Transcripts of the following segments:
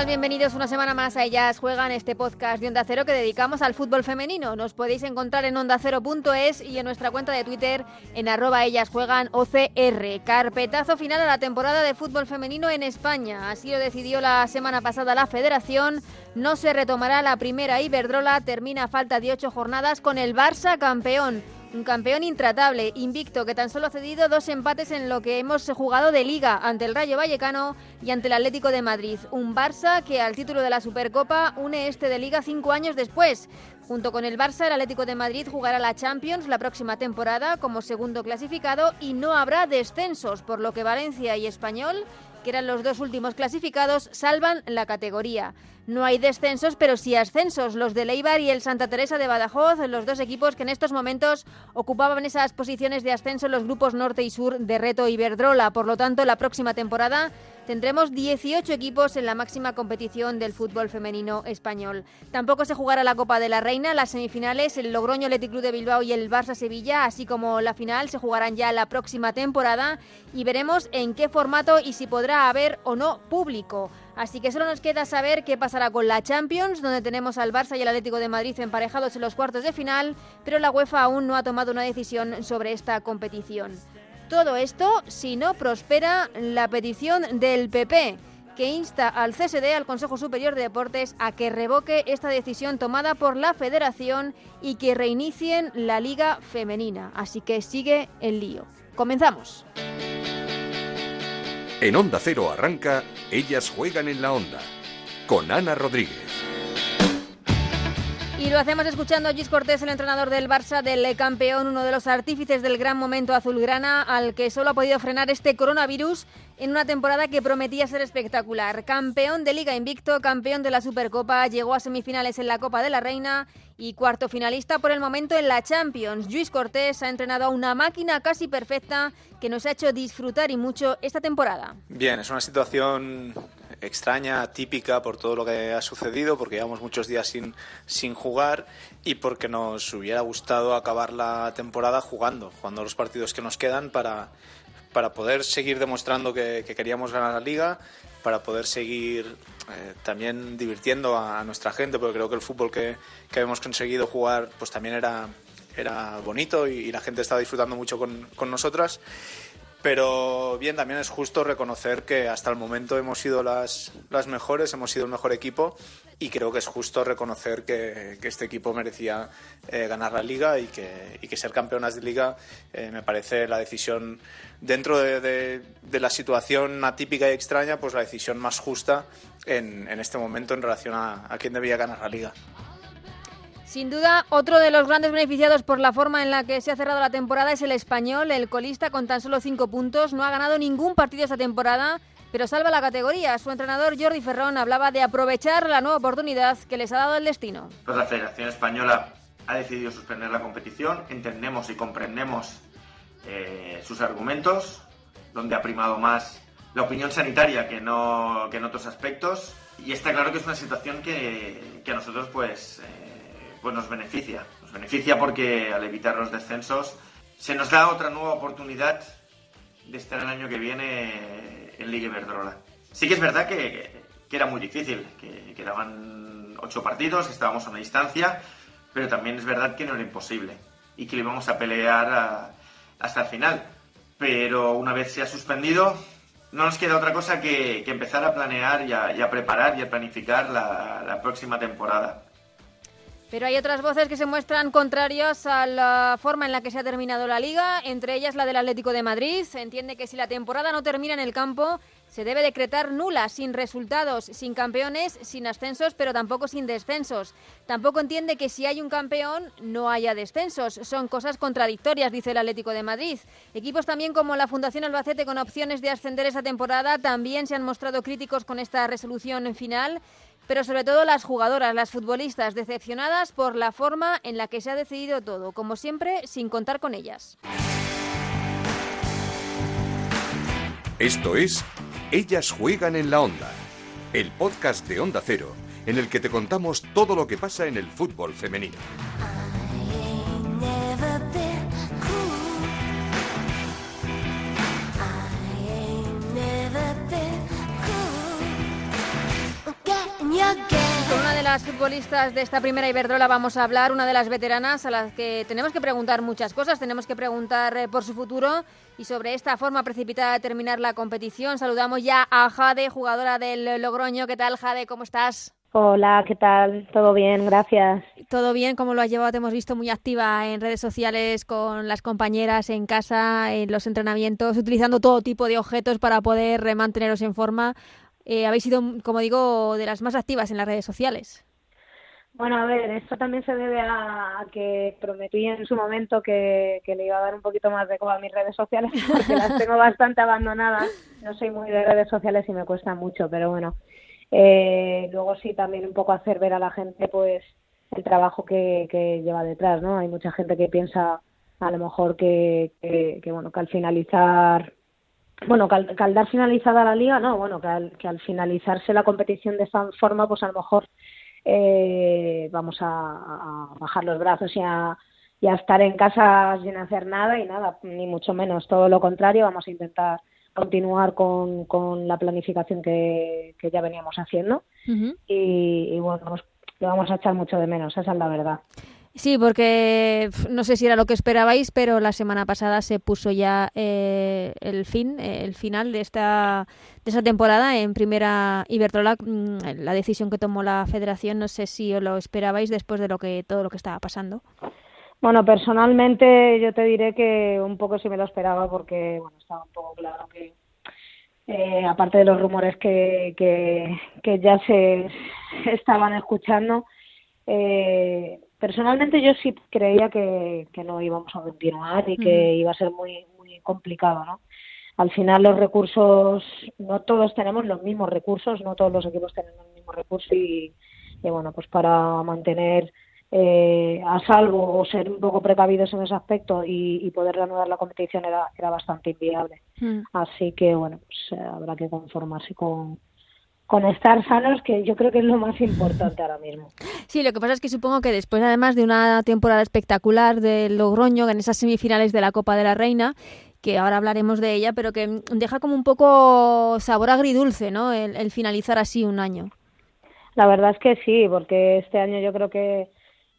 Bienvenidos una semana más a Ellas Juegan, este podcast de Onda Cero que dedicamos al fútbol femenino. Nos podéis encontrar en ondacero.es y en nuestra cuenta de Twitter en arroba Ellas Juegan OCR. Carpetazo final a la temporada de fútbol femenino en España. Así lo decidió la semana pasada la Federación. No se retomará la primera Iberdrola. Termina a falta de ocho jornadas con el Barça campeón. Un campeón intratable, invicto, que tan solo ha cedido dos empates en lo que hemos jugado de liga ante el Rayo Vallecano y ante el Atlético de Madrid. Un Barça que al título de la Supercopa une este de liga cinco años después. Junto con el Barça, el Atlético de Madrid jugará la Champions la próxima temporada como segundo clasificado y no habrá descensos, por lo que Valencia y Español que eran los dos últimos clasificados, salvan la categoría. No hay descensos, pero sí ascensos. Los de Leibar y el Santa Teresa de Badajoz, los dos equipos que en estos momentos ocupaban esas posiciones de ascenso en los grupos norte y sur de Reto y Verdrola. Por lo tanto, la próxima temporada tendremos 18 equipos en la máxima competición del fútbol femenino español. Tampoco se jugará la Copa de la Reina, las semifinales, el Logroño Athletic Club de Bilbao y el Barça Sevilla, así como la final, se jugarán ya la próxima temporada y veremos en qué formato y si podrá haber o no público. Así que solo nos queda saber qué pasará con la Champions, donde tenemos al Barça y el Atlético de Madrid emparejados en los cuartos de final, pero la UEFA aún no ha tomado una decisión sobre esta competición. Todo esto si no prospera la petición del PP que insta al CSD, al Consejo Superior de Deportes, a que revoque esta decisión tomada por la Federación y que reinicien la Liga Femenina. Así que sigue el lío. Comenzamos. En Onda Cero arranca Ellas juegan en la onda con Ana Rodríguez. Y lo hacemos escuchando a Gis Cortés, el entrenador del Barça, del campeón, uno de los artífices del gran momento azulgrana, al que solo ha podido frenar este coronavirus en una temporada que prometía ser espectacular. Campeón de Liga Invicto, campeón de la Supercopa, llegó a semifinales en la Copa de la Reina y cuarto finalista por el momento en la Champions. Luis Cortés ha entrenado a una máquina casi perfecta que nos ha hecho disfrutar y mucho esta temporada. Bien, es una situación extraña, típica por todo lo que ha sucedido, porque llevamos muchos días sin, sin jugar y porque nos hubiera gustado acabar la temporada jugando, jugando los partidos que nos quedan para, para poder seguir demostrando que, queríamos ganar la liga, para poder seguir eh, también divirtiendo a, nuestra gente, porque creo que el fútbol que, que hemos conseguido jugar pues también era, era bonito y, y la gente estaba disfrutando mucho con, con nosotras. Pero bien, también es justo reconocer que hasta el momento hemos sido las, las mejores, hemos sido el mejor equipo y creo que es justo reconocer que, este equipo merecía eh, ganar la liga y que, y que, ser campeonas de liga eh, me parece la decisión, dentro de, de, de, la situación atípica y extraña, pues la decisión más justa en, en este momento en relación a, a quién debía ganar la liga. Sin duda, otro de los grandes beneficiados por la forma en la que se ha cerrado la temporada es el español, el colista con tan solo cinco puntos. No ha ganado ningún partido esta temporada, pero salva la categoría. Su entrenador Jordi Ferrón hablaba de aprovechar la nueva oportunidad que les ha dado el destino. Pues la Federación Española ha decidido suspender la competición. Entendemos y comprendemos eh, sus argumentos, donde ha primado más la opinión sanitaria que no que en otros aspectos. Y está claro que es una situación que, que a nosotros, pues. Eh, pues nos beneficia. Nos beneficia porque al evitar los descensos se nos da otra nueva oportunidad de estar el año que viene en Liga Iberdrola. Sí que es verdad que, que era muy difícil, que quedaban ocho partidos, que estábamos a una distancia, pero también es verdad que no era imposible y que lo íbamos a pelear a, hasta el final. Pero una vez se ha suspendido, no nos queda otra cosa que, que empezar a planear y a, y a, preparar y a planificar la, la próxima temporada. Pero hay otras voces que se muestran contrarias a la forma en la que se ha terminado la liga, entre ellas la del Atlético de Madrid. Se entiende que si la temporada no termina en el campo, se debe decretar nula, sin resultados, sin campeones, sin ascensos, pero tampoco sin descensos. Tampoco entiende que si hay un campeón no haya descensos. Son cosas contradictorias, dice el Atlético de Madrid. Equipos también como la Fundación Albacete con opciones de ascender esa temporada también se han mostrado críticos con esta resolución final pero sobre todo las jugadoras, las futbolistas, decepcionadas por la forma en la que se ha decidido todo, como siempre, sin contar con ellas. Esto es Ellas juegan en la onda, el podcast de Onda Cero, en el que te contamos todo lo que pasa en el fútbol femenino. Con una de las futbolistas de esta primera Iberdrola vamos a hablar, una de las veteranas a las que tenemos que preguntar muchas cosas, tenemos que preguntar eh, por su futuro y sobre esta forma precipitada de terminar la competición. Saludamos ya a Jade, jugadora del Logroño. ¿Qué tal, Jade? ¿Cómo estás? Hola, ¿qué tal? ¿Todo bien? Gracias. Todo bien, ¿cómo lo has llevado? Te hemos visto muy activa en redes sociales con las compañeras en casa, en los entrenamientos, utilizando todo tipo de objetos para poder manteneros en forma. Eh, habéis sido, como digo, de las más activas en las redes sociales. Bueno, a ver, esto también se debe a, que prometí en su momento que, le iba a dar un poquito más de coba a mis redes sociales, porque las tengo bastante abandonadas. No soy muy de redes sociales y me cuesta mucho, pero bueno. Eh, luego sí también un poco hacer ver a la gente pues el trabajo que, que lleva detrás, ¿no? Hay mucha gente que piensa a lo mejor que, que, que bueno, que al finalizar bueno, que al, dar finalizada la liga, no, bueno, que al, que al finalizarse la competición de esta forma, pues a lo mejor eh, vamos a, bajar los brazos y a, y a estar en casa sin hacer nada y nada, ni mucho menos, todo lo contrario, vamos a intentar continuar con, con la planificación que, que ya veníamos haciendo. Y, y, bueno, pues, lo vamos a echar mucho de menos, esa es la verdad. Sí, porque no sé si era lo que esperabais, pero la semana pasada se puso ya eh, el fin, eh, el final de esta de esa temporada en primera Iberdrola. Mm, la decisión que tomó la Federación, no sé si lo esperabais después de lo que todo lo que estaba pasando. Bueno, personalmente yo te diré que un poco sí me lo esperaba porque bueno estaba un poco claro que eh, aparte de los rumores que, que, que ya se estaban escuchando. Eh, personalmente yo sí creía que, que no íbamos a continuar y que iba a ser muy, muy complicado, ¿no? Al final los recursos, no todos tenemos los mismos recursos, no todos los equipos tienen los mismos recursos y, bueno, pues para mantener eh, a salvo o ser un poco precavidos en ese aspecto y, poder reanudar la competición era, era bastante inviable. Mm. Así que, bueno, pues eh, habrá que conformarse con, con estar sanos, que yo creo que es lo más importante ahora mismo. Sí, lo que pasa es que supongo que después, además de una temporada espectacular del Logroño en esas semifinales de la Copa de la Reina, que ahora hablaremos de ella, pero que deja como un poco sabor agridulce, ¿no? El, finalizar así un año. La verdad es que sí, porque este año yo creo que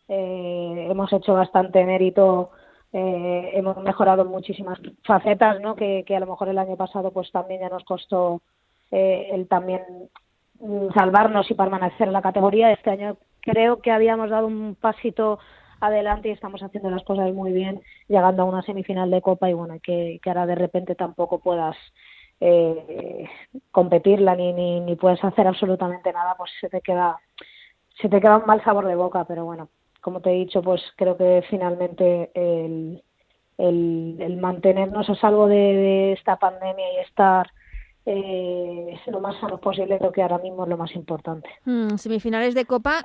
eh, hemos hecho bastante mérito, eh, hemos mejorado muchísimas facetas, ¿no? Que, que a lo mejor el año pasado pues también ya nos costó eh, el también salvarnos y permanecer en la categoría. Este año creo que habíamos dado un pasito adelante y estamos haciendo las cosas muy bien, llegando a una semifinal de Copa y bueno, que, que ahora de repente tampoco puedas eh, competirla ni, ni, ni puedes hacer absolutamente nada, pues se te queda se te queda un mal sabor de boca, pero bueno, como te he dicho, pues creo que finalmente el, el, el mantenernos a salvo de esta pandemia y estar eh, lo más sano posible, creo que ahora mismo es lo más importante. Mm, semifinales de Copa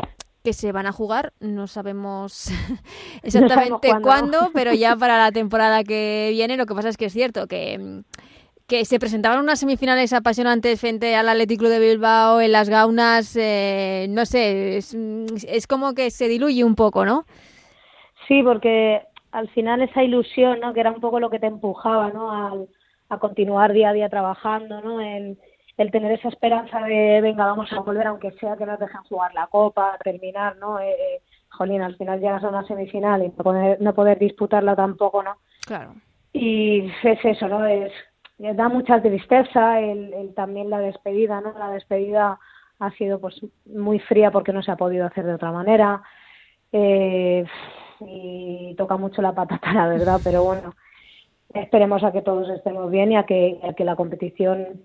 que se van a jugar, no sabemos exactamente cuándo, pero ya para la temporada que viene, lo que pasa es que es cierto que que se presentaban unas semifinales apasionantes frente al Athletic Club de Bilbao en las Gaunas, eh, no sé, es, es, como que se diluye un poco, ¿no? Sí, porque al final esa ilusión, ¿no? Que era un poco lo que te empujaba, ¿no? Al, a continuar día a día trabajando, ¿no? El, el tener esa esperanza de, venga, vamos a volver, aunque sea que nos dejen jugar la copa, terminar, ¿no? Eh, eh jolín, al final llegas a una semifinal y no poder, no poder disputarla tampoco, ¿no? Claro. Y es eso, ¿no? Es, da mucha tristeza el, el, también la despedida, ¿no? La despedida ha sido pues muy fría porque no se ha podido hacer de otra manera. Eh, y toca mucho la patata, la verdad, pero bueno, esperemos a que todos estemos bien y a que, que la competición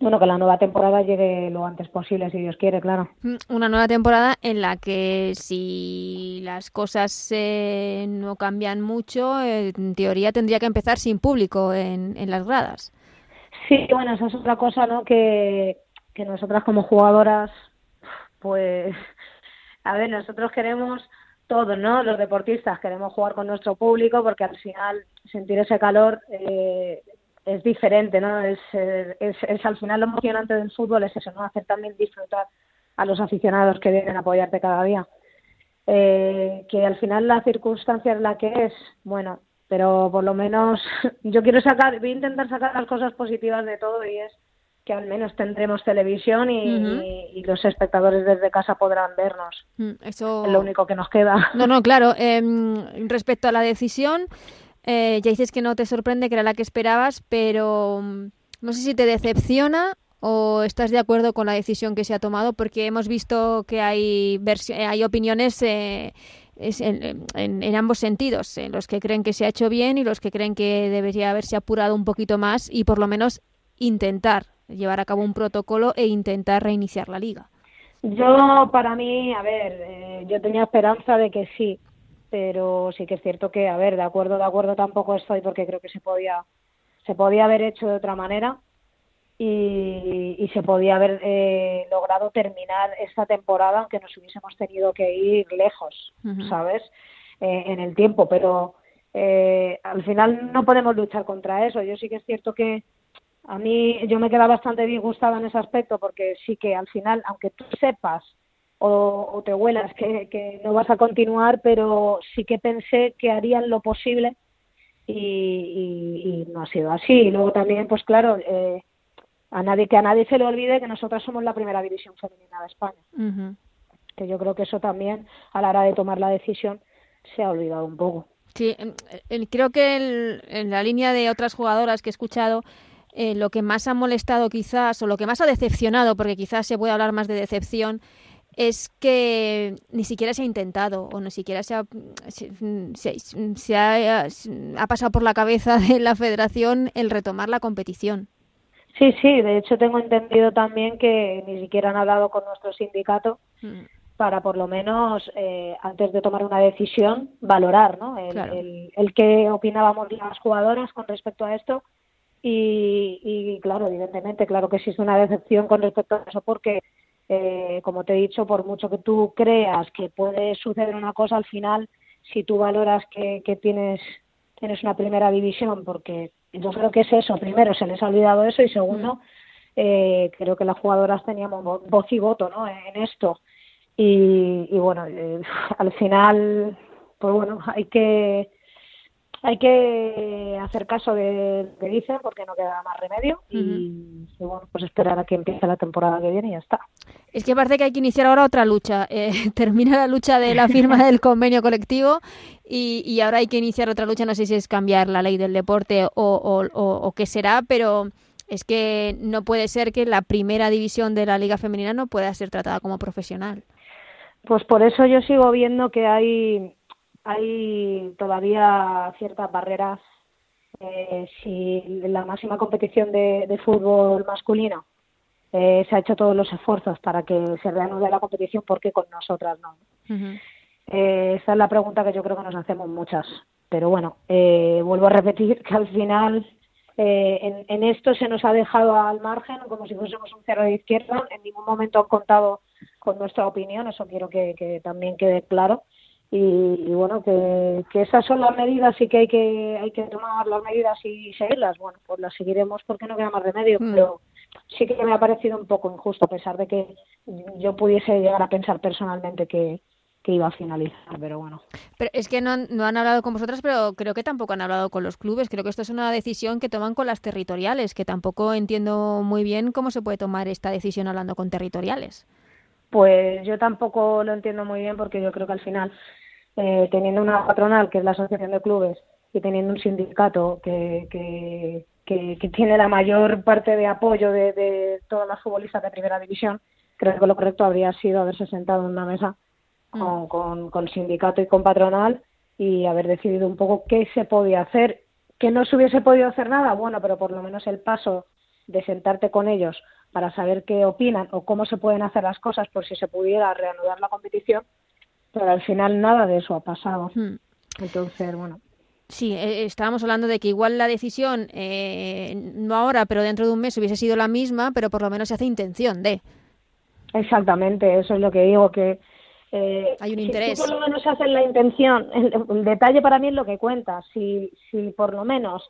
bueno, que la nueva temporada llegue lo antes posible, si Dios quiere, claro. Mm, una nueva temporada en la que si las cosas eh, no cambian mucho, en teoría tendría que empezar sin público en, en las gradas. Sí, bueno, esa es otra cosa, ¿no? Que, que nosotras como jugadoras, pues, a ver, nosotros queremos todos, ¿no? Los deportistas queremos jugar con nuestro público porque al final sentir ese calor eh, es diferente, ¿no? Es, es, es, al final lo emocionante del fútbol es eso, ¿no? Hacer también disfrutar a los aficionados que vienen a apoyarte cada día. Eh, que al final la circunstancia es la que es, bueno, pero por lo menos yo quiero sacar, voy a intentar sacar las cosas positivas de todo y es que al menos tendremos televisión y, los espectadores desde casa podrán vernos. Mm, eso es lo único que nos queda. No, no, claro. Em, respecto a la decisión, eh, ya dices que no te sorprende, que era la que esperabas, pero mm, no sé si te decepciona o estás de acuerdo con la decisión que se ha tomado, porque hemos visto que hay, hay opiniones eh, en, en, ambos sentidos, en los que creen que se ha hecho bien y los que creen que debería haberse apurado un poquito más y por lo menos intentar llevar a cabo un protocolo e intentar reiniciar la liga. Yo, para mí, a ver, eh, yo tenía esperanza de que sí, pero sí que es cierto que, a ver, de acuerdo, de acuerdo tampoco estoy porque creo que se podía, se podía haber hecho de otra manera y, y se podía haber eh, logrado terminar esta temporada aunque nos hubiésemos tenido que ir lejos, ¿sabes? Eh, en el tiempo, pero al final no podemos luchar contra eso. Yo sí que es cierto que a mí yo me queda bastante disgustada en ese aspecto porque sí que al final, aunque tú sepas o, te huelas que, no vas a continuar, pero sí que pensé que harían lo posible y, no ha sido así. Y luego también, pues claro, eh, a nadie que a nadie se le olvide que nosotras somos la primera división femenina de España. Que yo creo que eso también a la hora de tomar la decisión se ha olvidado un poco. Sí, creo que en la línea de otras jugadoras que he escuchado, eh, lo que más ha molestado quizás, o lo que más ha decepcionado, porque quizás se puede hablar más de decepción, es que ni siquiera se ha intentado o ni siquiera se ha, se, ha, ha, pasado por la cabeza de la federación el retomar la competición. Sí, sí, de hecho tengo entendido también que ni siquiera han hablado con nuestro sindicato mm. para por lo menos eh, antes de tomar una decisión valorar ¿no? el, el, el qué opinábamos las jugadoras con respecto a esto y, claro, evidentemente, claro que existe una decepción con respecto a eso porque, eh, como te he dicho, por mucho que tú creas que puede suceder una cosa, al final, si tú valoras que, que tienes, tienes una primera división, porque yo creo que es eso, primero se les ha olvidado eso y segundo, mm. eh, creo que las jugadoras teníamos voz y voto ¿no? en esto. Y, y bueno, eh, al final, pues bueno, hay que hay que hacer caso de lo que dicen porque no queda más remedio y, bueno, pues esperar a que empiece la temporada que viene y ya está. Es que parece que hay que iniciar ahora otra lucha. Eh, termina la lucha de la firma del convenio colectivo y, y, ahora hay que iniciar otra lucha. No sé si es cambiar la ley del deporte o, o, o qué será, pero es que no puede ser que la primera división de la liga femenina no pueda ser tratada como profesional. Pues por eso yo sigo viendo que hay hay todavía ciertas barreras. Eh, si la máxima competición de, fútbol masculino eh, se ha hecho todos los esfuerzos para que se reanude la competición, ¿por qué con nosotras no? eh, esa es la pregunta que yo creo que nos hacemos muchas. Pero bueno, eh, vuelvo a repetir que al final eh, en, en, esto se nos ha dejado al margen como si fuésemos un cerro de izquierda. En ningún momento han contado con nuestra opinión, eso quiero que, que también quede claro y, bueno que, que, esas son las medidas y que hay que hay que tomar las medidas y seguirlas bueno pues las seguiremos porque no queda más remedio mm. pero sí que me ha parecido un poco injusto a pesar de que yo pudiese llegar a pensar personalmente que, que iba a finalizar, pero bueno. Pero es que no han, no han hablado con vosotras, pero creo que tampoco han hablado con los clubes. Creo que esto es una decisión que toman con las territoriales, que tampoco entiendo muy bien cómo se puede tomar esta decisión hablando con territoriales. Pues yo tampoco lo entiendo muy bien porque yo creo que al final, eh, teniendo una patronal que es la Asociación de Clubes y teniendo un sindicato que, que, que, tiene la mayor parte de apoyo de, de todas las futbolistas de primera división, creo que lo correcto habría sido haberse sentado en una mesa con, mm. con, con sindicato y con patronal y haber decidido un poco qué se podía hacer. Que no se hubiese podido hacer nada, bueno, pero por lo menos el paso de sentarte con ellos para saber qué opinan o cómo se pueden hacer las cosas por si se pudiera reanudar la competición, pero al final nada de eso ha pasado. Hmm. Entonces, bueno. Sí, eh, estábamos hablando de que igual la decisión, eh, no ahora, pero dentro de un mes hubiese sido la misma, pero por lo menos se hace intención de. Exactamente, eso es lo que digo, que eh, hay un interés. Si por lo menos haces la intención, el, detalle para mí es lo que cuenta. Si, si por lo menos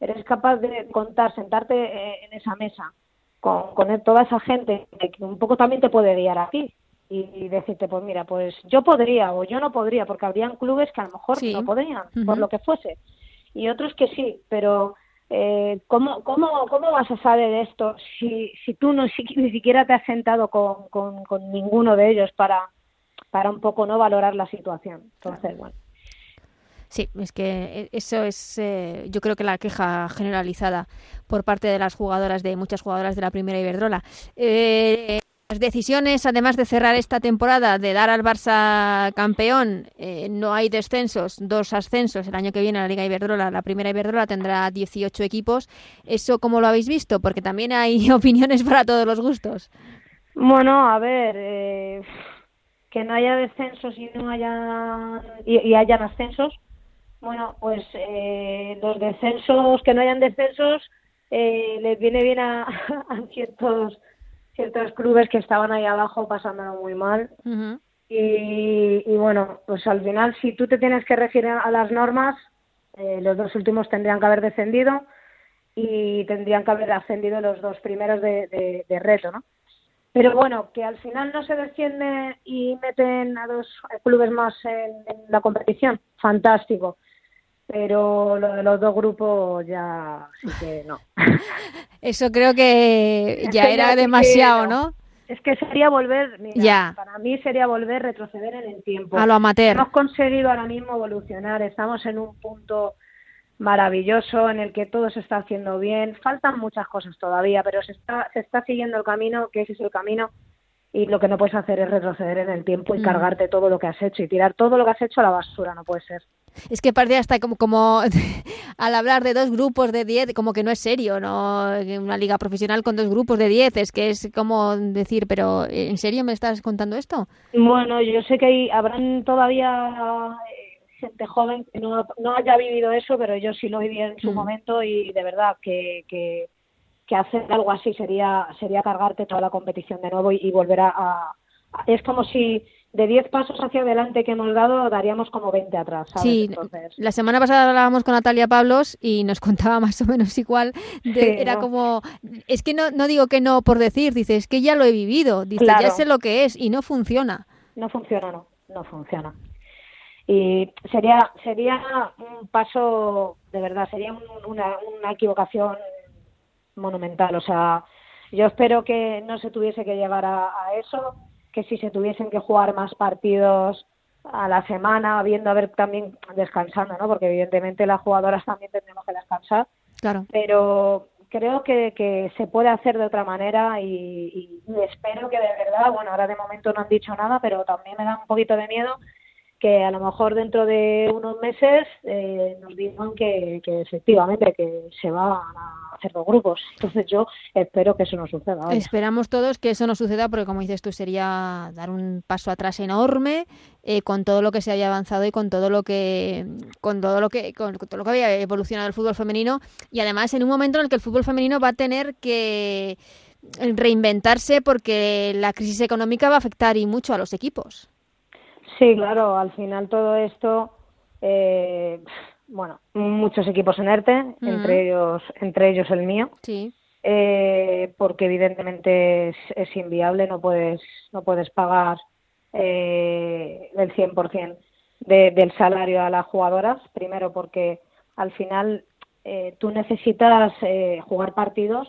eres capaz de contar, sentarte en esa mesa con, con toda esa gente que un poco también te puede guiar a ti y, decirte, pues mira, pues yo podría o yo no podría, porque habrían clubes que a lo mejor no podrían, por lo que fuese, y otros que sí, pero eh, ¿cómo, cómo, ¿cómo vas a saber esto si, si tú no ni siquiera te has sentado con, con, con ninguno de ellos para, para un poco no valorar la situación? Entonces, bueno. Sí, es que eso es, eh, yo creo que la queja generalizada por parte de las jugadoras, de muchas jugadoras de la primera Iberdrola. Eh, las decisiones, además de cerrar esta temporada, de dar al Barça campeón, eh, no hay descensos, dos ascensos. El año que viene la Liga Iberdrola, la primera Iberdrola tendrá 18 equipos. ¿Eso cómo lo habéis visto? Porque también hay opiniones para todos los gustos. Bueno, a ver, eh, que no haya descensos y no haya y, hayan ascensos. Bueno, pues eh, los descensos, que no hayan descensos, les viene bien a ciertos ciertos clubes que estaban ahí abajo pasándolo muy mal. y, bueno, pues al final, si tú te tienes que regir a las normas, eh, los dos últimos tendrían que haber descendido y tendrían que haber ascendido los dos primeros de, reto, ¿no? Pero bueno, que al final no se desciende y meten a dos clubes más en la competición, fantástico pero lo de los dos grupos ya sí que no. Eso creo que ya era demasiado, no. Es que sería volver, mira, para mí sería volver retroceder en el tiempo. A lo amateur. Hemos conseguido ahora mismo evolucionar, estamos en un punto maravilloso en el que todo se está haciendo bien. Faltan muchas cosas todavía, pero se está, se está siguiendo el camino, que ese es el camino y lo que no puedes hacer es retroceder en el tiempo y mm. cargarte todo lo que has hecho y tirar todo lo que has hecho a la basura, no puede ser. Es que parte hasta como, como al hablar de dos grupos de diez, como que no es serio, ¿no? Una liga profesional con dos grupos de diez, es que es como decir, pero ¿en serio me estás contando esto? Bueno, yo sé que hay, habrán todavía eh, gente joven que no, no haya vivido eso, pero yo sí lo viví en su mm. momento y de verdad que, que que hacer algo así sería sería cargarte toda la competición de nuevo y, volver a, es como si de 10 pasos hacia adelante que hemos dado daríamos como 20 atrás. ¿sabes? Sí, la semana pasada hablábamos con Natalia Pablos y nos contaba más o menos igual. era como, es que no, no digo que no por decir, dice, es que ya lo he vivido, dice, ya sé lo que es y no funciona. No funciona, no, no funciona. Y sería, sería un paso, de verdad, sería una, una equivocación monumental. O sea, yo espero que no se tuviese que llegar a, eso, que si se tuviesen que jugar más partidos a la semana, viendo a ver también descansando, ¿no? Porque evidentemente las jugadoras también tendremos que descansar. Claro. Pero creo que, que se puede hacer de otra manera y, y, espero que de verdad, bueno, ahora de momento no han dicho nada, pero también me da un poquito de miedo que a lo mejor dentro de unos meses eh, nos digan que, que, efectivamente que se van a hacer dos grupos. Entonces yo espero que eso no suceda. Esperamos todos que eso no suceda porque como dices tú sería dar un paso atrás enorme eh, con todo lo que se haya avanzado y con todo lo que con todo lo que con, todo lo que había evolucionado el fútbol femenino y además en un momento en el que el fútbol femenino va a tener que reinventarse porque la crisis económica va a afectar y mucho a los equipos. Sí, claro, al final todo esto, eh, bueno, muchos equipos en ERTE, entre ellos, entre ellos el mío. Sí. Eh, porque evidentemente es, inviable, no puedes, no puedes pagar eh, el 100% de, del salario a las jugadoras, primero porque al final eh, tú necesitas eh, jugar partidos,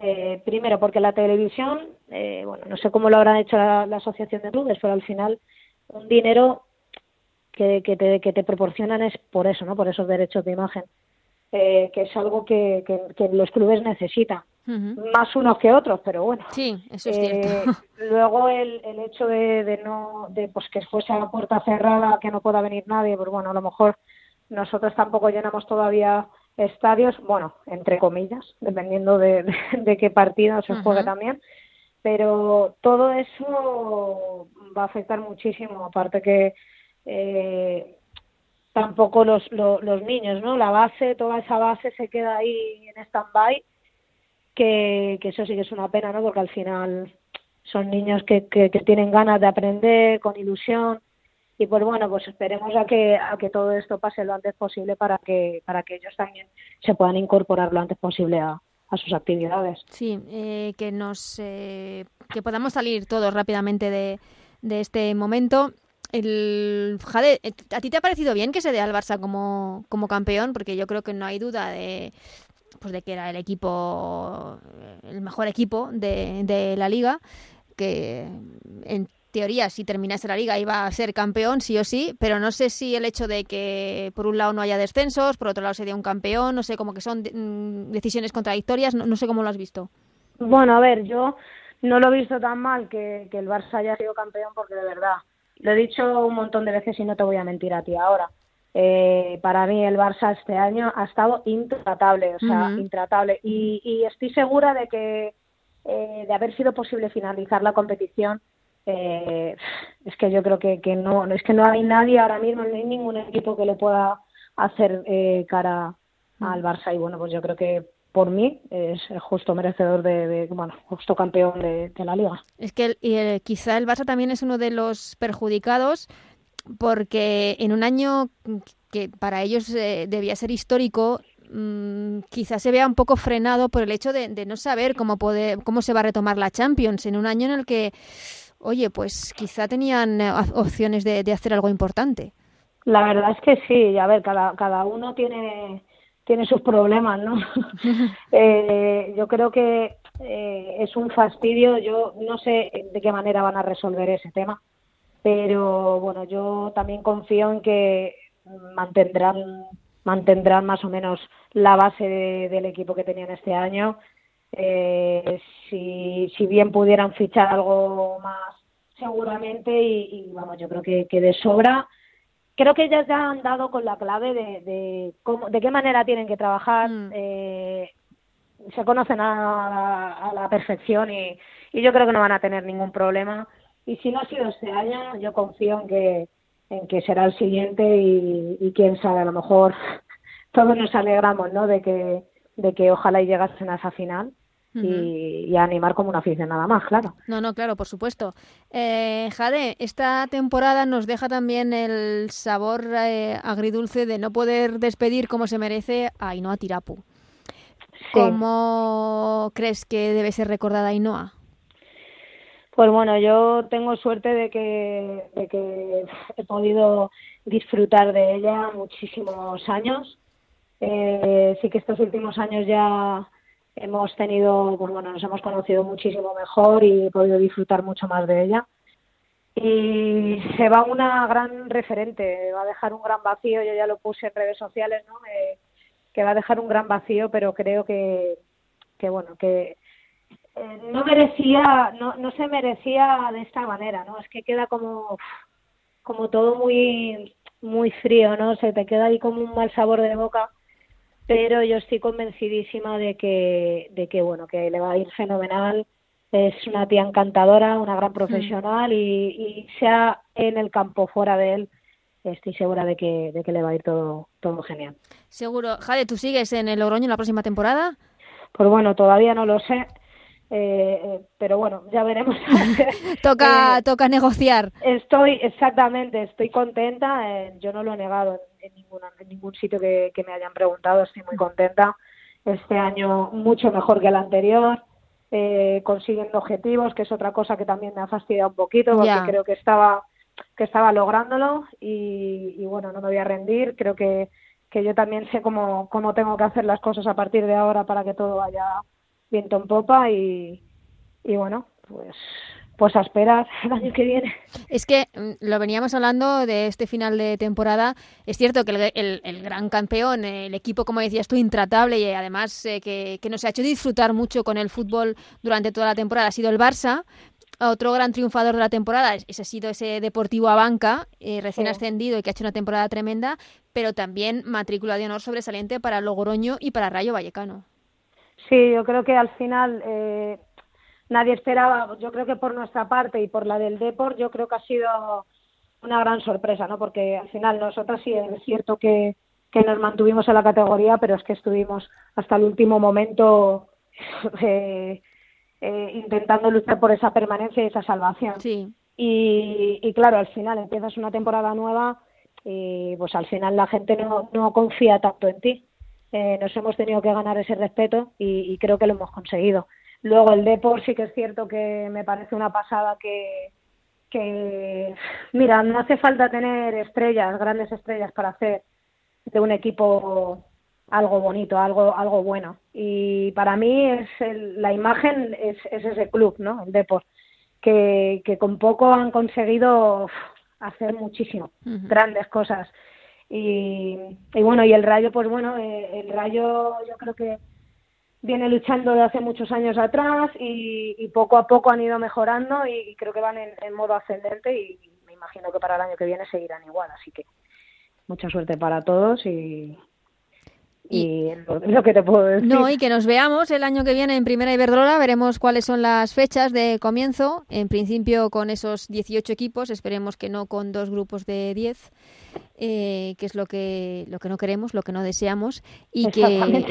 eh, primero porque la televisión, bueno, no sé cómo lo habrán hecho la, la asociación de clubes, pero al final un dinero que, que, te, que te proporcionan es por eso, ¿no? Por esos derechos de imagen, eh, que es algo que, que, los clubes necesitan. Más unos que otros, pero bueno. Sí, eso es cierto. Eh, luego el, el hecho de, de no, de pues que fuese a la puerta cerrada, que no pueda venir nadie, pues bueno, a lo mejor nosotros tampoco llenamos todavía estadios, bueno, entre comillas, dependiendo de, de, qué partido se juegue también, pero todo eso va a afectar muchísimo, aparte que eh, tampoco los, los, niños, ¿no? La base, toda esa base se queda ahí en stand-by, que, que eso sí que es una pena, ¿no? Porque al final son niños que, que, tienen ganas de aprender, con ilusión, y pues bueno pues esperemos a que a que todo esto pase lo antes posible para que para que ellos también se puedan incorporar lo antes posible a, a sus actividades. Sí, eh, que nos eh, que podamos salir todos rápidamente de, de este momento. El Jade, eh, ¿a ti te ha parecido bien que se dé al Barça como, como campeón? Porque yo creo que no hay duda de pues de que era el equipo el mejor equipo de, de la liga que en teoría, si terminase la liga, iba a ser campeón, sí o sí, pero no sé si el hecho de que por un lado no haya descensos, por otro lado se dé un campeón, no sé, como que son mm, decisiones contradictorias, no, sé cómo lo has visto. Bueno, a ver, yo no lo he visto tan mal que, el Barça haya sido campeón, porque de verdad, lo he dicho un montón de veces y no te voy a mentir a ti ahora. Eh, para mí el Barça este año ha estado intratable, o sea, intratable. Y, estoy segura de que eh, de haber sido posible finalizar la competición, eh, es que yo creo que, que no, es que no hay nadie ahora mismo, no hay ningún equipo que le pueda hacer eh, cara al Barça y bueno, pues yo creo que por mí es el justo merecedor de, bueno, justo campeón de, la liga. Es que y quizá el Barça también es uno de los perjudicados porque en un año que para ellos eh, debía ser histórico, mm, quizás se vea un poco frenado por el hecho de, de no saber cómo, poder, cómo se va a retomar la Champions en un año en el que oye, pues quizá tenían eh, opciones de, hacer algo importante. La verdad es que sí, a ver, cada, cada uno tiene, tiene sus problemas, ¿no? eh, yo creo que eh, es un fastidio, yo no sé de qué manera van a resolver ese tema, pero bueno, yo también confío en que mantendrán mantendrán más o menos la base del equipo que tenían este año eh, si, si bien pudieran fichar algo más seguramente y, vamos, yo creo que, que, de sobra. Creo que ellas ya han dado con la clave de, de, cómo, de qué manera tienen que trabajar. Mm. Eh, se conocen a, la perfección y, y yo creo que no van a tener ningún problema. Y si no ha sido este año, yo confío en que, en que será el siguiente y, y quién sabe, a lo mejor todos nos alegramos ¿no? de, que, de que ojalá y llegasen a esa final y, animar como una nada más, claro. No, no, claro, por supuesto. Eh, Jade, esta temporada nos deja también el sabor eh, agridulce de no poder despedir como se merece a Ainhoa Tirapu. ¿Cómo crees que debe ser recordada Ainhoa? Pues bueno, yo tengo suerte de que, de que he podido disfrutar de ella muchísimos años. Eh, sí que estos últimos años ya hemos tenido, pues bueno, nos hemos conocido muchísimo mejor y he podido disfrutar mucho más de ella. Y se va una gran referente, va a dejar un gran vacío, yo ya lo puse en redes sociales, ¿no? Eh, que va a dejar un gran vacío, pero creo que, que bueno, que eh, no merecía, no, no se merecía de esta manera, ¿no? Es que queda como, como todo muy, muy frío, ¿no? Se te queda ahí como un mal sabor de boca pero yo estoy convencidísima de que, de que bueno, que le va a ir fenomenal. Es una tía encantadora, una gran profesional y, sea en el campo fuera de él, estoy segura de que, de que le va a ir todo, todo genial. Seguro. Jade, ¿tú sigues en el Logroño la próxima temporada? Pues bueno, todavía no lo sé. Eh, eh, pero bueno, ya veremos. toca, eh, toca negociar. Estoy, exactamente, estoy contenta. yo no lo he negado en, en ningún sitio que, me hayan preguntado. Estoy muy contenta. Este año mucho mejor que el anterior. consiguiendo objetivos, que es otra cosa que también me ha fastidiado un poquito, porque creo que estaba que estaba lográndolo y, y, bueno, no me voy a rendir. Creo que, que yo también sé cómo, cómo tengo que hacer las cosas a partir de ahora para que todo vaya viento en popa y, y bueno, pues pues a esperar el año que viene. Es que mm, lo veníamos hablando de este final de temporada. Es cierto que el, el, gran campeón, el equipo, como decías tú, intratable y además eh, que, que, nos ha hecho disfrutar mucho con el fútbol durante toda la temporada ha sido el Barça. Otro gran triunfador de la temporada ese ha sido ese Deportivo Abanca, eh, recién ascendido y que ha hecho una temporada tremenda, pero también matrícula de honor sobresaliente para Logroño y para Rayo Vallecano. Sí, yo creo que al final eh, nadie esperaba, yo creo que por nuestra parte y por la del Deport, yo creo que ha sido una gran sorpresa, ¿no? Porque al final nosotras sí es cierto que, que nos mantuvimos en la categoría, pero es que estuvimos hasta el último momento eh, eh, intentando luchar por esa permanencia y esa salvación. Sí. Y, y claro, al final empiezas una temporada nueva y pues al final la gente no, no confía tanto en ti. Eh, nos hemos tenido que ganar ese respeto y, creo que lo hemos conseguido. Luego el Depor sí que es cierto que me parece una pasada que, que, mira, no hace falta tener estrellas, grandes estrellas para hacer de un equipo algo bonito, algo algo bueno. Y para mí es la imagen es, ese club, ¿no? El Depor, que, que con poco han conseguido hacer muchísimo, grandes cosas. Y, y, bueno, y el Rayo, pues bueno, eh, el Rayo yo creo que viene luchando de hace muchos años atrás y, poco a poco han ido mejorando y, creo que van en, modo ascendente y me imagino que para el año que viene seguirán igual. Así que mucha suerte para todos y, y lo, que te puedo decir. No, y que nos veamos el año que viene en Primera Iberdrola, veremos cuáles son las fechas de comienzo, en principio con esos 18 equipos, esperemos que no con dos grupos de 10, eh, que es lo que, lo que no queremos, lo que no deseamos, y que,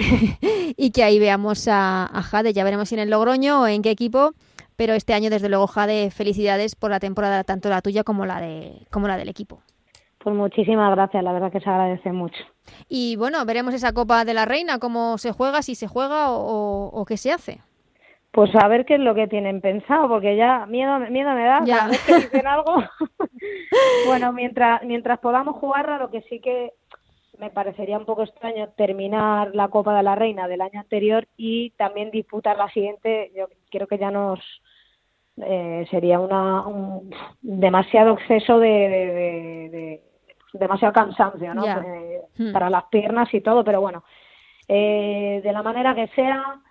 y que ahí veamos a, a Jade, ya veremos si en el Logroño o en qué equipo, pero este año desde luego Jade, felicidades por la temporada, tanto la tuya como la, de, como la del equipo. Pues muchísimas gracias, la verdad que se agradece mucho. Y bueno, veremos esa Copa de la Reina, cómo se juega, si se juega o, qué se hace. Pues a ver qué es lo que tienen pensado, porque ya miedo, miedo me da, ya. vez que dicen algo. bueno, mientras, mientras podamos jugarla, lo que sí que me parecería un poco extraño terminar la Copa de la Reina del año anterior y también disputar la siguiente. Yo creo que ya nos eh, sería una un demasiado exceso de demasiado cansancio, ¿no? Eh, hmm. Para las piernas y todo, pero bueno, eh, de la manera que sea,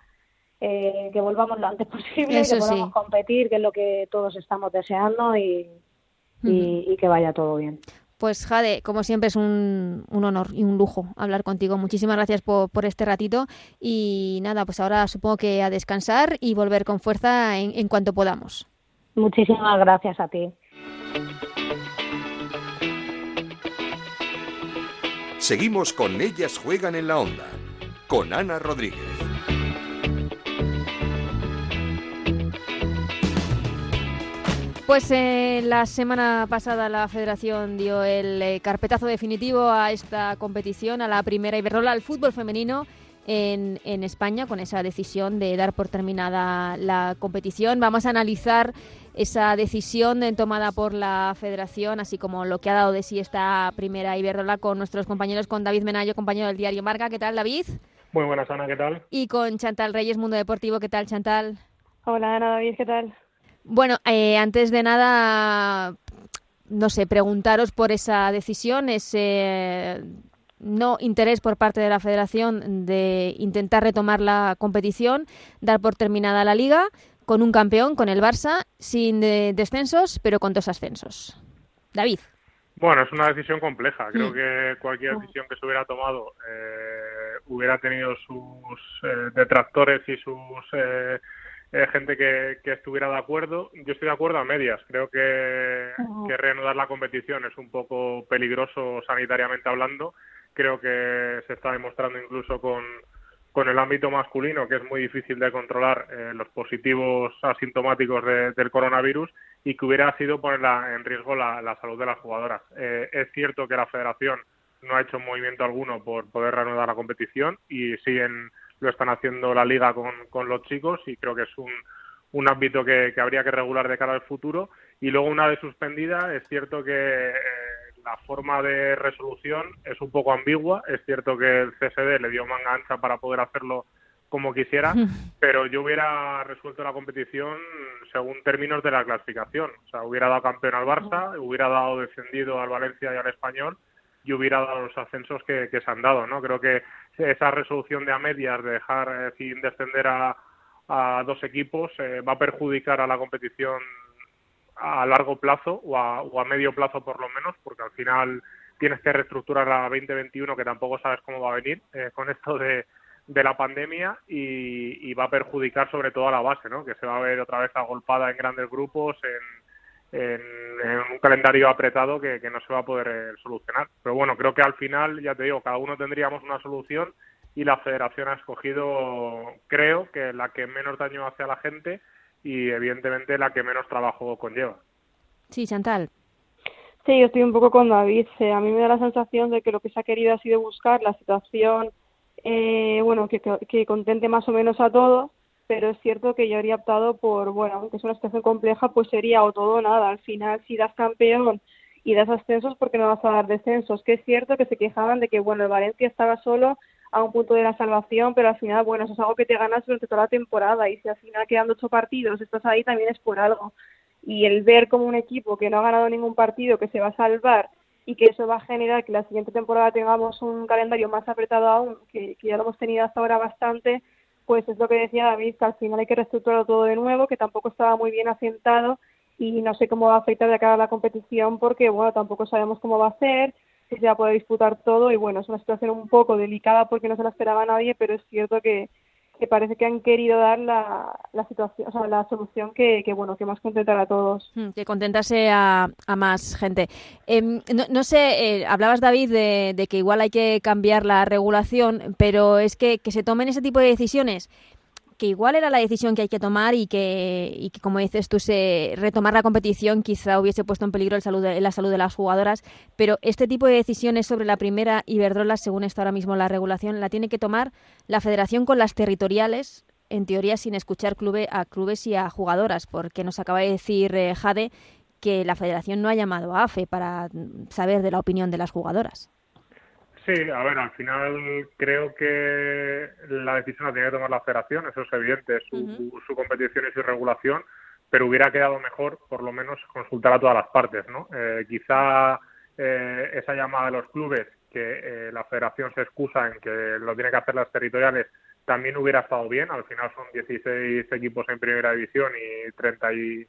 eh, que volvamos lo antes posible, que podamos competir, que es lo que todos estamos deseando y, y, que vaya todo bien. Pues Jade, como siempre es un, un, honor y un lujo hablar contigo. Muchísimas gracias por, por, este ratito y nada, pues ahora supongo que a descansar y volver con fuerza en, en cuanto podamos. Muchísimas gracias a ti. Seguimos con Ellas Juegan en la Onda, con Ana Rodríguez. Pues eh, la semana pasada la Federación dio el eh, carpetazo definitivo a esta competición, a la primera Iberrola, al fútbol femenino en, en, España, con esa decisión de dar por terminada la competición. Vamos a analizar esa decisión tomada por la Federación, así como lo que ha dado de sí esta primera Iberdrola con nuestros compañeros, con David Menayo, compañero del diario Marca. ¿Qué tal, David? Muy buenas, Ana, ¿qué tal? Y con Chantal Reyes, Mundo Deportivo. ¿Qué tal, Chantal? Hola, Ana, David, ¿qué tal? Bueno, eh, antes de nada, no sé, preguntaros por esa decisión, ese no interés por parte de la Federación de intentar retomar la competición, dar por terminada la liga con un campeón, con el Barça, sin descensos, pero con dos ascensos. David. Bueno, es una decisión compleja. Creo mm. que cualquier decisión que se hubiera tomado eh, hubiera tenido sus eh, detractores y sus eh, gente que, estuviera de acuerdo. Yo estoy de acuerdo a medias. Creo que, que reanudar la competición es un poco peligroso sanitariamente hablando. Creo que se está demostrando incluso con, con el ámbito masculino, que es muy difícil de controlar eh, los positivos asintomáticos del coronavirus y que hubiera sido poner en riesgo la, salud de las jugadoras. Eh, es cierto que la federación no ha hecho movimiento alguno por poder reanudar la competición y siguen lo están haciendo la liga con, con los chicos y creo que es un, un ámbito que, habría que regular de cara al futuro. Y luego, una vez suspendida, es cierto que eh, la forma de resolución es un poco ambigua. Es cierto que el CSD le dio manga ancha para poder hacerlo como quisiera, pero yo hubiera resuelto la competición según términos de la clasificación. O sea, hubiera dado campeón al Barça, hubiera dado descendido al Valencia y al Español y hubiera dado los ascensos que, se han dado, ¿no? Creo que esa resolución de a medias, de dejar eh, sin descender a, a dos equipos, eh, va a perjudicar a la competición a largo plazo o a, medio plazo por lo menos, porque al final tienes que reestructurar la 2021 que tampoco sabes cómo va a venir eh, con esto de, la pandemia y, va a perjudicar sobre todo a la base, ¿no? que se va a ver otra vez agolpada en grandes grupos, en, en, un calendario apretado que, que, no se va a poder eh, solucionar. Pero bueno, creo que al final, ya te digo, cada uno tendríamos una solución y la federación ha escogido, creo, que la que menos daño hace a la gente y evidentemente la que menos trabajo conlleva. Sí, Chantal. Sí, yo estoy un poco con David. Eh, a mí me da la sensación de que lo que se ha querido ha sido buscar la situación eh, bueno, que, que contente más o menos a todos, pero es cierto que yo habría optado por, bueno, aunque es una situación compleja, pues sería o todo o nada. Al final, si das campeón y das ascensos, porque no vas a dar descensos? Que es cierto que se quejaban de que, bueno, el Valencia estaba solo a un punto de la salvación, pero al final, bueno, eso es algo que te ganas durante toda la temporada y si al final quedan ocho partidos, estás ahí también es por algo. Y el ver como un equipo que no ha ganado ningún partido, que se va a salvar y que eso va a generar que la siguiente temporada tengamos un calendario más apretado aún, que, que ya lo hemos tenido hasta ahora bastante, pues es lo que decía David, que al final hay que reestructurarlo todo de nuevo, que tampoco estaba muy bien asentado y no sé cómo va a afectar de cara a la competición porque, bueno, tampoco sabemos cómo va a ser, si se va a poder disputar todo y, bueno, es una situación un poco delicada porque no se la esperaba nadie, pero es cierto que, que parece que han querido dar la, la situación, o sea, la solución que, que bueno, que más contentar a todos. Hmm, que contentase a, a más gente. Em, no, no, sé, eh, hablabas David de, de, que igual hay que cambiar la regulación, pero es que, que se tomen ese tipo de decisiones que igual era la decisión que hay que tomar y que, y que como dices tú, se, retomar la competición quizá hubiese puesto en peligro la salud de las jugadoras, pero este tipo de decisiones sobre la primera Iberdrola, según está ahora mismo la regulación, la tiene que tomar la federación con las territoriales, en teoría sin escuchar a clubes y a jugadoras, porque nos acaba de decir eh, Jade que la federación no ha llamado a AFE para saber de la opinión de las jugadoras. Sí, a ver, al final creo que la decisión la tiene que tomar la federación, eso es evidente, su, uh -huh. su competición y su regulación, pero hubiera quedado mejor por lo menos consultar a todas las partes, ¿no? Eh, quizá eh, esa llamada de los clubes, que eh, la federación se excusa en que lo tiene que hacer las territoriales, también hubiera estado bien, al final son 16 equipos en primera división y 30 y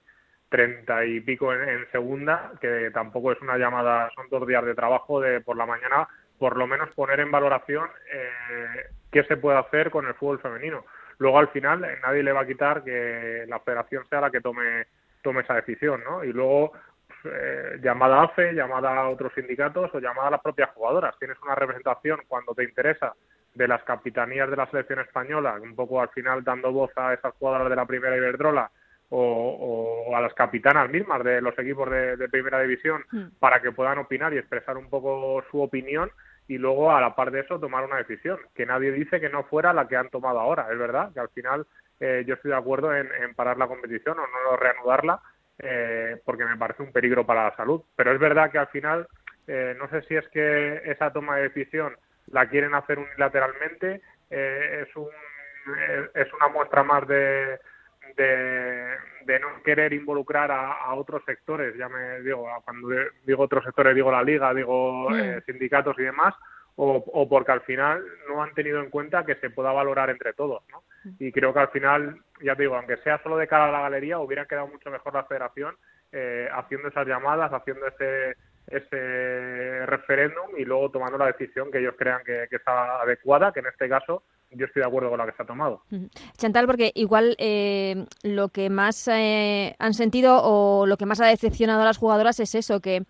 30 y pico en, en segunda, que tampoco es una llamada, son dos días de trabajo de por la mañana por lo menos poner en valoración eh, qué se puede hacer con el fútbol femenino. Luego al final eh, nadie le va a quitar que la federación sea la que tome tome esa decisión, ¿no? Y luego eh, llamada a AFE, llamada a otros sindicatos o llamada a las propias jugadoras. Tienes una representación cuando te interesa de las capitanías de la selección española, un poco al final dando voz a esas jugadoras de la primera Iberdrola o, o, a las capitanas mismas de los equipos de, de primera división mm. para que puedan opinar y expresar un poco su opinión y luego a la par de eso tomar una decisión que nadie dice que no fuera la que han tomado ahora es verdad que al final eh, yo estoy de acuerdo en, en, parar la competición o no reanudarla eh, porque me parece un peligro para la salud pero es verdad que al final eh, no sé si es que esa toma de decisión la quieren hacer unilateralmente eh, es un es una muestra más de de, de, no querer involucrar a, a, otros sectores, ya me digo, cuando digo otros sectores digo la liga, digo mm. eh, sindicatos y demás, o, o, porque al final no han tenido en cuenta que se pueda valorar entre todos, ¿no? Y creo que al final, ya te digo, aunque sea solo de cara a la galería, hubiera quedado mucho mejor la federación eh, haciendo esas llamadas, haciendo ese ese referéndum y luego tomando la decisión que ellos crean que, que está adecuada, que en este caso yo estoy de acuerdo con la que se ha tomado. Chantal, porque igual eh, lo que más eh, han sentido o lo que más ha decepcionado a las jugadoras es eso, que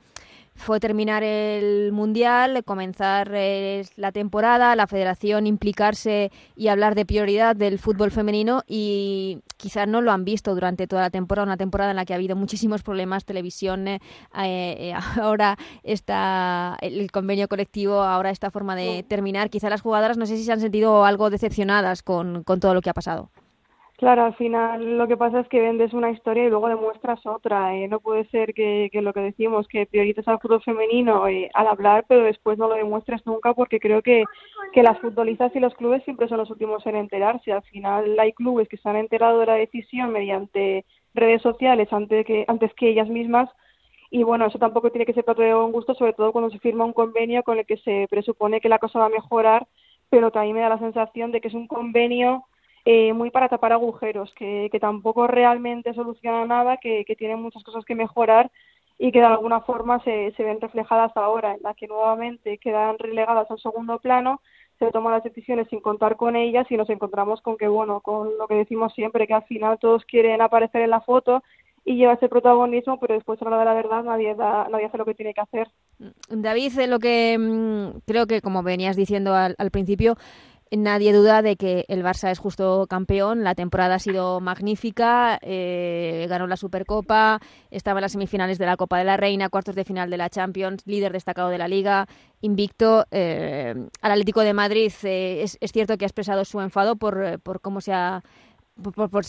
fue terminar el Mundial, comenzar eh, la temporada, la federación implicarse y hablar de prioridad del fútbol femenino y quizás no lo han visto durante toda la temporada, una temporada en la que ha habido muchísimos problemas, televisión, eh, eh, ahora está el convenio colectivo, ahora esta forma de terminar. Quizás las jugadoras no sé si se han sentido algo decepcionadas con, con todo lo que ha pasado. Claro, al final lo que pasa es que vendes una historia y luego demuestras otra. ¿eh? No puede ser que, que, lo que decimos, que priorices al fútbol femenino eh, al hablar, pero después no lo demuestres nunca porque creo que, que las futbolistas y los clubes siempre son los últimos en enterarse. Al final hay clubes que se han enterado de la decisión mediante redes sociales antes que, antes que ellas mismas y bueno, eso tampoco tiene que ser plato de buen gusto, sobre todo cuando se firma un convenio con el que se presupone que la cosa va a mejorar, pero mí me da la sensación de que es un convenio eh, muy para tapar agujeros, que, que tampoco realmente soluciona nada, que, que tienen muchas cosas que mejorar y que de alguna forma se, se ven reflejadas ahora, en la que nuevamente quedan relegadas al segundo plano, se toman las decisiones sin contar con ellas y nos encontramos con que, bueno, con lo que decimos siempre, que al final todos quieren aparecer en la foto y lleva ese protagonismo, pero después a la de la verdad nadie, da, nadie hace lo que tiene que hacer. David, lo que mm, creo que como venías diciendo al, al principio, nadie duda de que el Barça es justo campeón. La temporada ha sido magnífica. Eh, ganó la Supercopa, estaba en las semifinales de la Copa de la Reina, cuartos de final de la Champions, líder destacado de la Liga, invicto. Eh, al Atlético de Madrid eh, es, cierto que ha expresado su enfado por, por cómo se ha por,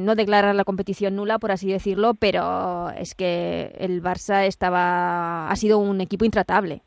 no declarar la competición nula, por así decirlo, pero es que el Barça estaba ha sido un equipo intratable.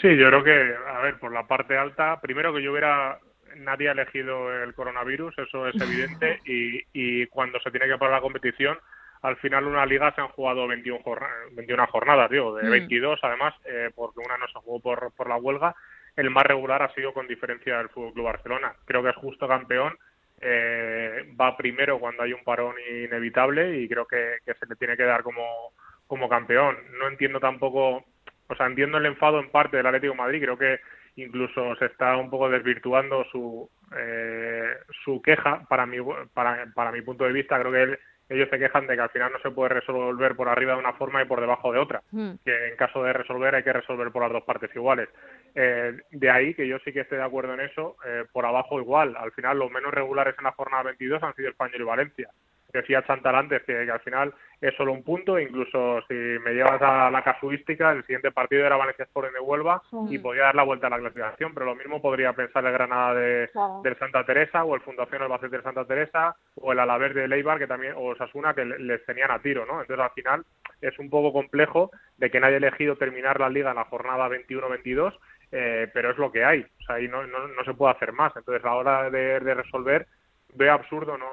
Sí, yo creo que, a ver, por la parte alta, primero que yo hubiera, nadie ha elegido el coronavirus, eso es evidente, y, y cuando se tiene que parar la competición, al final una liga se han jugado 21, jornadas, 21 jornadas, digo, de 22 mm. además, eh, porque una no se jugó por, por la huelga. El más regular ha sido con diferencia del Fútbol Club Barcelona. Creo que es justo campeón. Eh, va primero cuando hay un parón inevitable y creo que, que se le tiene que dar como, como campeón. No entiendo tampoco o sea, entiendo el enfado en parte del Atlético de Madrid, creo que incluso se está un poco desvirtuando su eh, su queja. Para mi para, para mi punto de vista creo que ellos se quejan de que al final no se puede resolver por arriba de una forma y por debajo de otra. Hmm. que en caso de resolver hay que resolver por las dos partes iguales. Eh, de ahí que yo sí que estoy de acuerdo en eso eh, por abajo igual. Al final los menos regulares en la jornada 22 han sido Español y Valencia decía Chantal antes que, que, al final es solo un punto, incluso si me llevas a la casuística, el siguiente partido era Valencia Sporting de Huelva y podía dar la vuelta a la clasificación, pero lo mismo podría pensar el Granada de, del Santa Teresa o el Fundación Albacete del Santa Teresa o el Alavés de Leibar que también o Sasuna que les tenían a tiro, ¿no? Entonces al final es un poco complejo de que nadie haya elegido terminar la liga en la jornada 21-22 eh, pero es lo que hay, o sea, ahí no, no, no, se puede hacer más. Entonces, a la hora de, de resolver, veo absurdo no,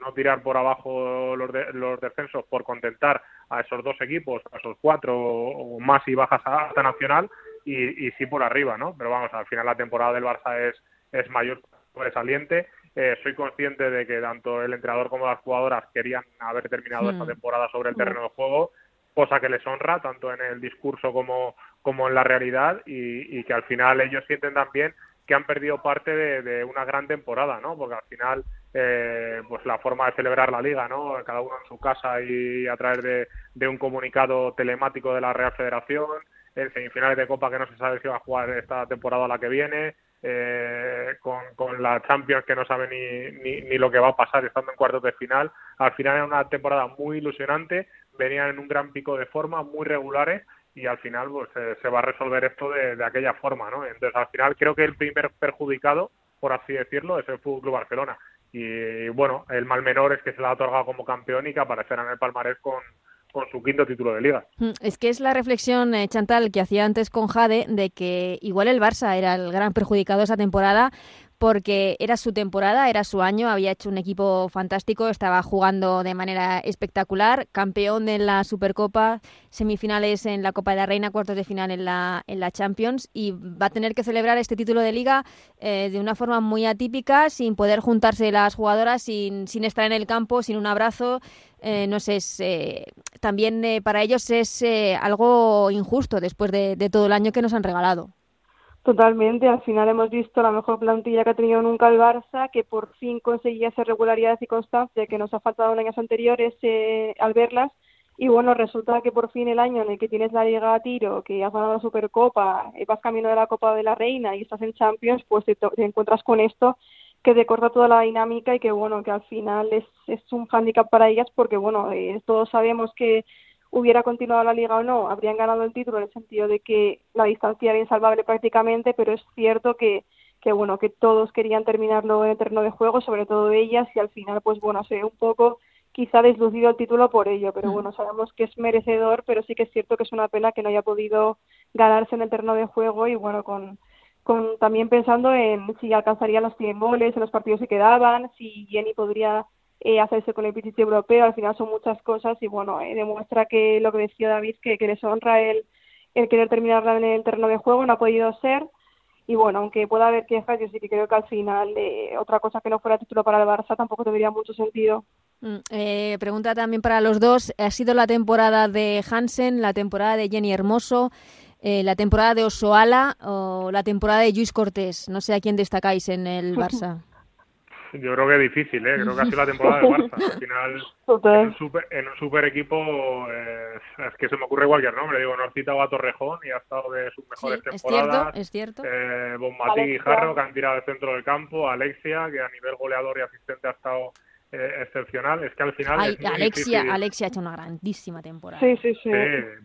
no tirar por abajo los, los descensos por contentar a esos dos equipos, a esos cuatro o más y bajas a alta nacional y, y sí por arriba, ¿no? Pero vamos, al final la temporada del Barça es, es mayor sobresaliente. Eh, soy consciente de que tanto el entrenador como las jugadoras querían haber terminado esta mm. temporada sobre el terreno de juego, cosa que les honra tanto en el discurso como, como en la realidad y, y que al final ellos sienten también que han perdido parte de, de, una gran temporada, ¿no? Porque al final eh, pues la forma de celebrar la liga, ¿no? Cada uno en su casa y a través de, un comunicado telemático de la Real Federación, en semifinales de Copa que no se sabe si va a jugar esta temporada o la que viene, eh, con, la Champions que no sabe ni, lo que va a pasar estando en cuartos de final. Al final era una temporada muy ilusionante, venían en un gran pico de forma, muy regulares y al final pues se va a resolver esto de, de, aquella forma, ¿no? Entonces al final creo que el primer perjudicado, por así decirlo, es el Fútbol Club Barcelona y bueno, el mal menor es que se le ha otorgado como campeón y que aparecerá en el palmarés con, con su quinto título de liga. Mm, es que es la reflexión, eh, Chantal, que hacía antes con Jade, de que igual el Barça era el gran perjudicado esa temporada porque era su temporada, era su año, había hecho un equipo fantástico, estaba jugando de manera espectacular, campeón de la Supercopa, semifinales en la Copa de la Reina, cuartos de final en la, en la Champions y va a tener que celebrar este título de liga eh, de una forma muy atípica, sin poder juntarse las jugadoras, sin, sin estar en el campo, sin un abrazo. Eh, no sé, eh, también para ellos es algo injusto después de todo el año que nos han regalado. Totalmente, al final hemos visto la mejor plantilla que ha tenido nunca el Barça, que por fin conseguía esa regularidad y constancia que nos ha faltado en años anteriores eh, al verlas. Y bueno, resulta que por fin el año en el que tienes la Liga a tiro, que has ganado la Supercopa, eh, vas camino de la Copa de la Reina y estás en Champions, pues te, encuentras con esto que te corta toda la dinámica y que bueno, que al final es, es un hándicap para ellas porque bueno, eh, todos sabemos que hubiera continuado la liga o no, habrían ganado el título en el sentido de que la distancia era insalvable prácticamente, pero es cierto que, que bueno, que todos querían terminarlo en el terreno de juego, sobre todo ellas, y al final, pues bueno, se ve un poco quizá deslucido el título por ello, pero mm. bueno, sabemos que es merecedor, pero sí que es cierto que es una pena que no haya podido ganarse en el terreno de juego y bueno, con, con también pensando en si alcanzaría los 100 goles en los partidos que quedaban, si Jenny podría eh, hacerse con el Pichichi europeo, al final son muchas cosas y bueno, eh, demuestra que lo que decía David, que, que les honra el, el querer terminarla en el terreno de juego, no ha podido ser. Y bueno, aunque pueda haber quejas, yo sí que creo que al final eh, otra cosa que no fuera título para el Barça tampoco tendría mucho sentido. Mm, eh, pregunta también para los dos. ¿Ha sido la temporada de Hansen, la temporada de Jenny Hermoso, eh, la temporada de Osoala o la temporada de Luis Cortés? No sé a quién destacáis en el Barça. yo creo que es difícil, ¿eh? creo que ha sido la temporada de Barça. Al final, en un, super, en un super equipo, eh, es que se me ocurre cualquier nombre. Digo, no has citado a Torrejón y ha estado de sus mejores temporadas. Es cierto, es cierto. Eh, Bonmatí Guijarro, que han tirado el centro del campo. Alexia, que a nivel goleador y asistente ha estado eh, excepcional. Es que al final. Alexia, Alexia ha hecho una grandísima temporada. Sí, sí, sí.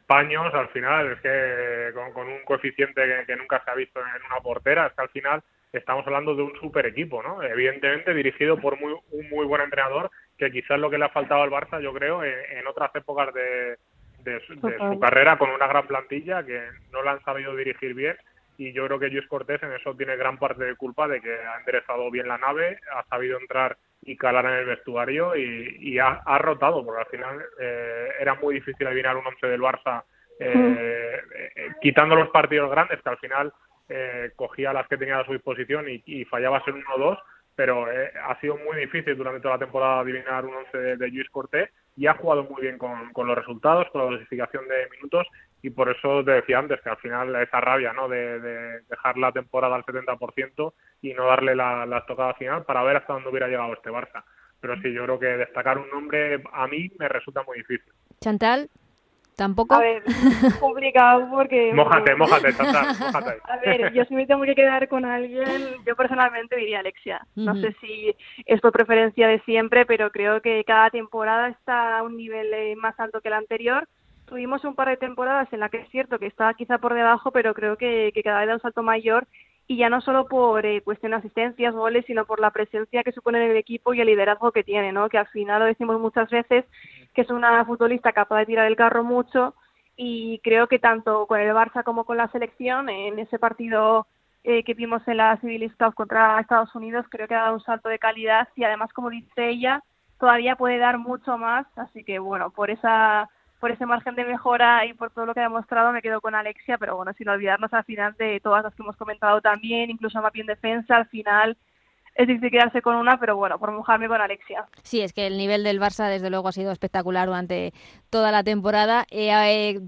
paños, al final, es que con, un coeficiente que, que, nunca se ha visto en una portera, es que al final estamos hablando de un super equipo, ¿no? Evidentemente dirigido por muy, un muy buen entrenador, que quizás lo que le ha faltado al Barça, yo creo, en, otras épocas de, de, su carrera, con una gran plantilla, que no la han sabido dirigir bien. Y yo creo que Luis Cortés en eso tiene gran parte de culpa de que ha enderezado bien la nave, ha sabido entrar y calar en el vestuario y, ha, rotado, porque al final eh, era muy difícil adivinar un once del Barça eh, eh, quitando los partidos grandes, que al final eh, cogía las que tenía a su disposición y, y fallaba ser uno o dos, pero eh, ha sido muy difícil durante toda la temporada adivinar un once de, Luis Cortés y ha jugado muy bien con, los resultados, con la dosificación de minutos y por eso te decía antes que al final esa rabia ¿no? de, dejar la temporada al 70% y no darle la, la final para ver hasta dónde hubiera llegado este Barça. Pero sí, yo creo que destacar un nombre a mí me resulta muy difícil. Chantal, ¿Tampoco? A ver, complicado porque... Mójate, mójate, mójate. A ver, yo si me tengo que quedar con alguien, yo personalmente diría Alexia. No sé si es por preferencia de siempre, pero creo que cada temporada está a un nivel eh, más alto que la anterior. Tuvimos un par de temporadas en las que es cierto que estaba quizá por debajo, pero creo que, que cada vez da un salto mayor y ya no solo por eh, cuestión de asistencias, goles, sino por la presencia que supone en el equipo y el liderazgo que tiene, ¿no? Que al final lo decimos muchas veces, que es una futbolista capaz de tirar el carro mucho y creo que tanto con el Barça como con la selección, en ese partido eh, que vimos en la Civil Cup contra Estados Unidos, creo que ha dado un salto de calidad y además, como dice ella, todavía puede dar mucho más, así que bueno, por esa por ese margen de mejora y por todo lo que ha demostrado me quedo con Alexia, pero bueno, sin olvidarnos al final de todas las que hemos comentado también, incluso más bien defensa, al final es difícil quedarse con una, pero bueno, por mojarme con Alexia. Sí, es que el nivel del Barça desde luego ha sido espectacular durante toda la temporada. Eh, eh,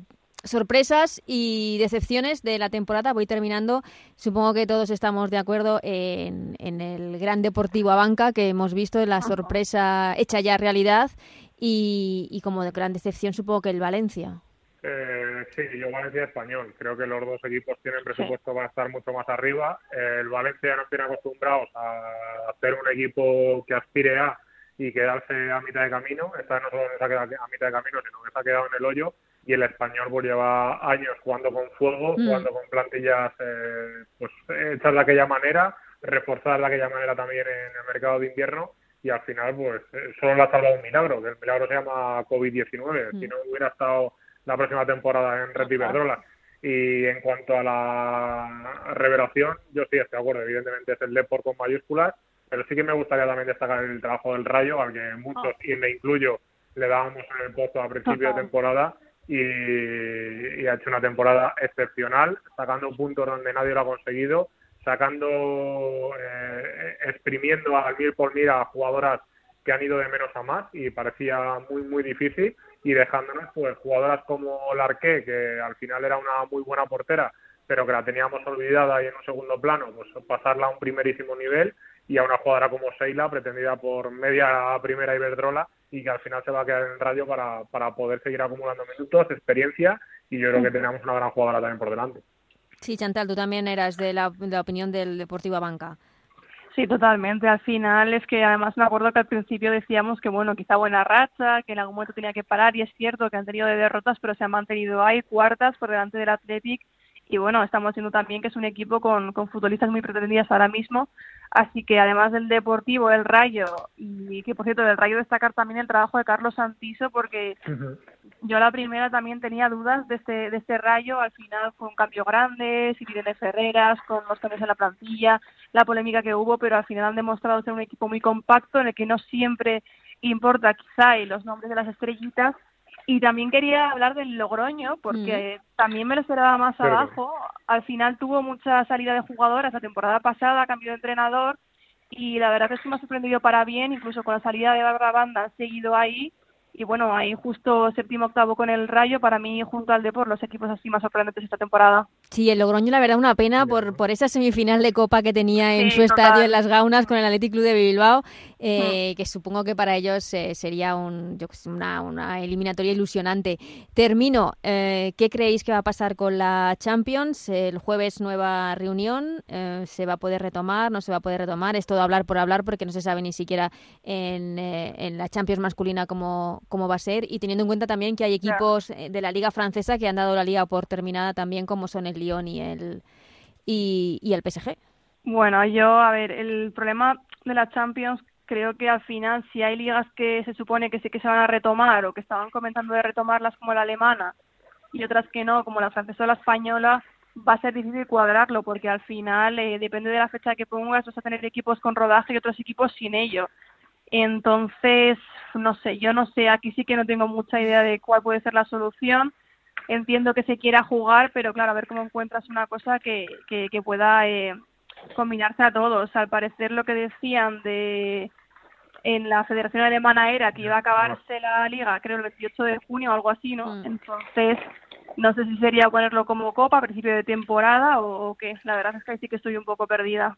sorpresas y decepciones de la temporada. Voy terminando. Supongo que todos estamos de acuerdo en, en el gran Deportivo Abanca que hemos visto, la sorpresa hecha ya realidad y, y como de gran decepción supongo que el Valencia. Eh, sí, yo Valencia español. Creo que los dos equipos tienen presupuesto para estar mucho más arriba. el Valencia no tiene acostumbrados a hacer un equipo que aspire a y quedarse a mitad de camino. Esta no solo se ha quedado a mitad de camino, sino que se ha quedado en el hoyo. Y el español pues lleva años jugando con fuego, mm. jugando con plantillas eh, pues hechas de aquella manera, reforzadas de aquella manera también en el mercado de invierno y al final pues eh, solo le ha salvado un milagro, que el milagro se llama COVID-19, si mm. no hubiera estado la próxima temporada en Red Iberdrola. Y en cuanto a la revelación, yo sí estoy de acuerdo, evidentemente es el Deport con mayúsculas, pero sí que me gustaría también destacar el trabajo del Rayo, al que muchos, ah. y me incluyo, le dábamos en el puesto a principio de temporada. Y, y, ha hecho una temporada excepcional, sacando puntos donde nadie lo ha conseguido sacando, eh, exprimiendo al mil por mil a jugadoras que han ido de menos a más y parecía muy, muy difícil y dejándonos pues jugadoras como Larqué, que al final era una muy buena portera, pero que la teníamos olvidada y en un segundo plano, pues pasarla a un primerísimo nivel y a una jugadora como Seila, pretendida por media primera Iberdrola y que al final se va a quedar en radio para, para poder seguir acumulando minutos, experiencia y yo creo que tenemos una gran jugadora también por delante. Sí, Chantal, tú también eras de la, opinión del Deportivo Banca. Sí, totalmente. Al final es que además me acuerdo que al principio decíamos que bueno, quizá buena racha, que en algún momento tenía que parar y es cierto que han tenido de derrotas, pero se han mantenido ahí cuartas por delante del Athletic y bueno, estamos viendo también que es un equipo con, con futbolistas muy pretendidas ahora mismo, así que además del Deportivo, el Rayo, y que por cierto del Rayo destacar también el trabajo de Carlos Santiso, porque yo la primera también tenía dudas de este, de este Rayo, al final fue un cambio grande, si de Ferreras, con los cambios en la plantilla, la polémica que hubo, pero al final han demostrado ser un equipo muy compacto, en el que no siempre importa quizá los nombres de las estrellitas, y también quería hablar del Logroño, porque mm. también me lo esperaba más abajo. Al final tuvo mucha salida de jugadoras la temporada pasada, cambió de entrenador, y la verdad es que me ha sorprendido para bien, incluso con la salida de Bárbara Banda han seguido ahí. Y bueno, ahí justo séptimo octavo con el Rayo, para mí junto al Depor, los equipos así más sorprendentes esta temporada. Sí, el Logroño, la verdad, una pena por, por esa semifinal de Copa que tenía en Sí, su estadio en Las Gaunas con el Athletic Club de Bilbao, eh, Mm. que supongo que para ellos eh, sería un, yo una, una eliminatoria ilusionante. Termino, eh, ¿qué creéis que va a pasar con la Champions? El jueves nueva reunión, eh, ¿se va a poder retomar? ¿No se va a poder retomar? Es todo hablar por hablar porque no se sabe ni siquiera en, eh, en la Champions masculina cómo, cómo va a ser y teniendo en cuenta también que hay equipos eh, de la liga francesa que han dado la liga por terminada también como son el Lyon y el y, el PSG. Bueno, yo, a ver, el problema de la Champions, creo que al final, si hay ligas que se supone que sí que se van a retomar o que estaban comentando de retomarlas como la alemana y otras que no, como la francesa o la española, va a ser difícil cuadrarlo porque al final, eh, depende de la fecha que pongas, vas a tener equipos con rodaje y otros equipos sin ello. Entonces, no sé, yo no sé, aquí sí que no tengo mucha idea de cuál puede ser la solución. Entiendo que se quiera jugar, pero claro, a ver cómo encuentras una cosa que, que, que pueda eh, combinarse a todos. Al parecer lo que decían de en la Federación Alemana era que iba a acabarse la liga, creo el 28 de junio o algo así, ¿no? Mm. Entonces, no sé si sería ponerlo como copa a principio de temporada o, o qué. La verdad es que ahí sí que estoy un poco perdida.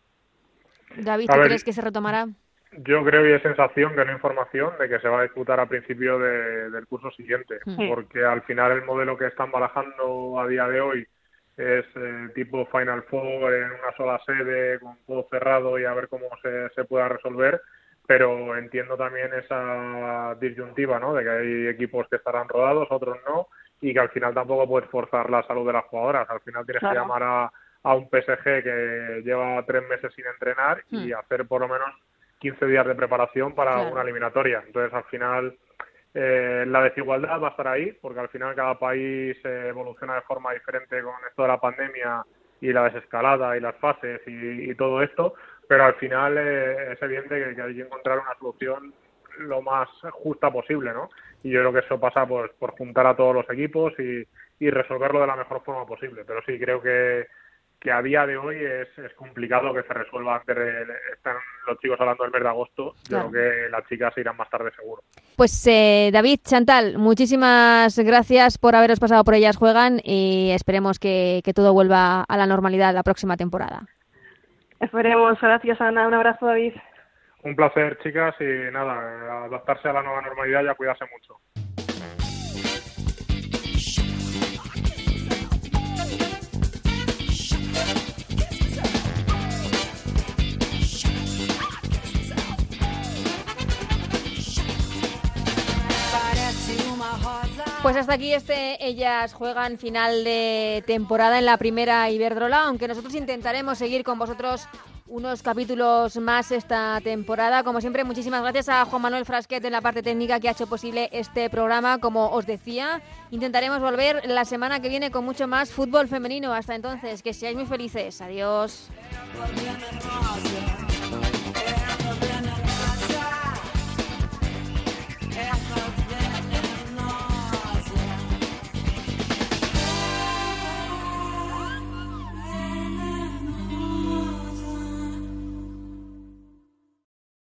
David, ¿tú crees que se retomará? Yo creo y hay sensación que no hay información de que se va a disputar a principio de- del curso siguiente, Sí. porque al final el modelo que están barajando a día de hoy es eh, tipo Final Four en una sola sede con todo cerrado y a ver cómo se, se pueda resolver, pero entiendo también esa disyuntiva, ¿no? De que hay equipos que estarán rodados, otros no, y que al final tampoco puedes forzar la salud de las jugadoras. Al final tienes Claro. que llamar a, a un PSG que lleva tres meses sin entrenar y Hmm. hacer por lo menos 15 días de preparación para Claro. una eliminatoria. Entonces, al final, eh, la desigualdad va a estar ahí, porque al final cada país eh, evoluciona de forma diferente con esto de la pandemia y la desescalada y las fases y, y todo esto, pero al final eh, es evidente que, que hay que encontrar una solución lo más justa posible, ¿no? Y yo creo que eso pasa pues, por juntar a todos los equipos y, y resolverlo de la mejor forma posible. Pero sí, creo que, que a día de hoy es, es complicado que se resuelva antes de... Están los chicos hablando del mes de agosto, Claro. yo creo que las chicas se irán más tarde seguro. Pues eh, David, Chantal, muchísimas gracias por haberos pasado por ellas juegan y esperemos que, que todo vuelva a la normalidad la próxima temporada. Esperemos. Gracias, Ana. Un abrazo, David. Un placer, chicas, y nada, adaptarse a la nueva normalidad y a cuidarse mucho. Pues hasta aquí este Ellas Juegan final de temporada en la primera Iberdrola, aunque nosotros intentaremos seguir con vosotros unos capítulos más esta temporada. Como siempre, muchísimas gracias a Juan Manuel Frasquet en la parte técnica que ha hecho posible este programa. Como os decía, intentaremos volver la semana que viene con mucho más fútbol femenino. Hasta entonces, que seáis muy felices. Adiós.